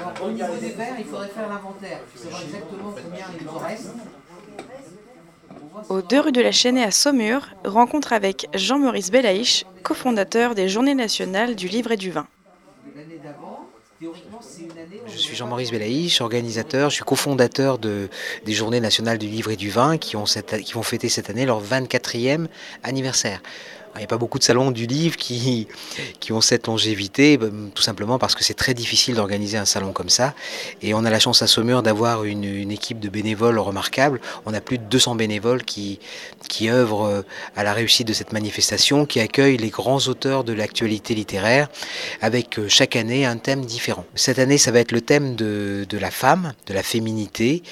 Alors, au niveau des verres, il faudrait faire l'inventaire. savoir exactement combien il nous en reste. Aux deux rues de la Chênaie à Saumur, rencontre avec Jean-Maurice Belaïch, cofondateur des Journées nationales du livre et du vin. Je suis Jean-Maurice Belaïch, organisateur, je suis cofondateur de, des Journées nationales du livre et du vin qui, ont qui vont fêter cette année leur 24e anniversaire. Il n'y a pas beaucoup de salons du livre qui, qui ont cette longévité, bah, tout simplement parce que c'est très difficile d'organiser un salon comme ça. Et on a la chance à Saumur d'avoir une, équipe de bénévoles remarquable. On a plus de 200 bénévoles qui, qui œuvrent euh, à la réussite de cette manifestation, qui accueillent les grands auteurs de l'actualité littéraire, avec euh, chaque année un thème différent. Cette année, ça va être le thème de, la femme, de la féminité.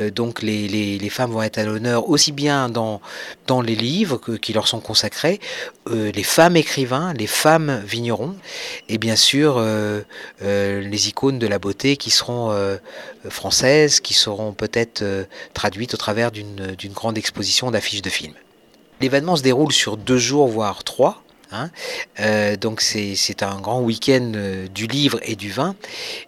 Euh, donc les, les, femmes vont être à l'honneur aussi bien dans, dans les livres qui leur sont consacrés, euh, les femmes écrivains, les femmes vignerons, et bien sûr euh, euh, les icônes de la beauté qui seront françaises, qui seront peut-être traduites au travers d'une grande exposition d'affiches de films. L'événement se déroule sur deux jours, voire trois. Hein. Donc c'est un grand week-end du livre et du vin.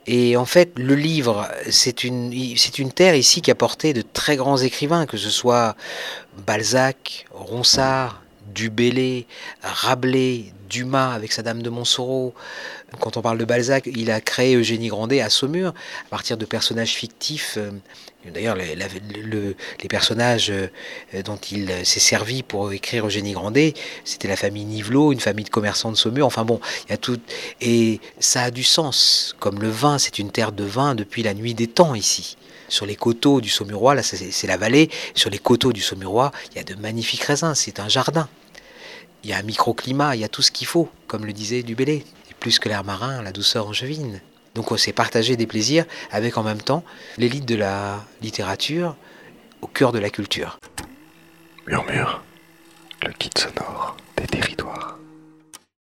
Et en fait, le livre, c'est une, une terre ici qui a porté de très grands écrivains, que ce soit Balzac, Ronsard, Dubélé, Rabelais, Dumas avec sa Dame de Montsoreau. Quand on parle de Balzac, il a créé Eugénie Grandet à Saumur à partir de personnages fictifs. Euh, d'ailleurs, les, les, personnages euh, dont il s'est servi pour écrire Eugénie Grandet, c'était la famille Nivelot, une famille de commerçants de Saumur. Enfin bon, il y a tout. Et ça a du sens. Comme le vin, c'est une terre de vin depuis la nuit des temps ici sur les coteaux du Saumurois, là c'est la vallée, sur les coteaux du Saumurois, il y a de magnifiques raisins, c'est un jardin. Il y a un microclimat, il y a tout ce qu'il faut, comme le disait Dubélé. Et plus que l'air marin, la douceur angevine. Donc on s'est partagé des plaisirs avec en même temps l'élite de la littérature au cœur de la culture. Murmure, le kit sonore des territoires.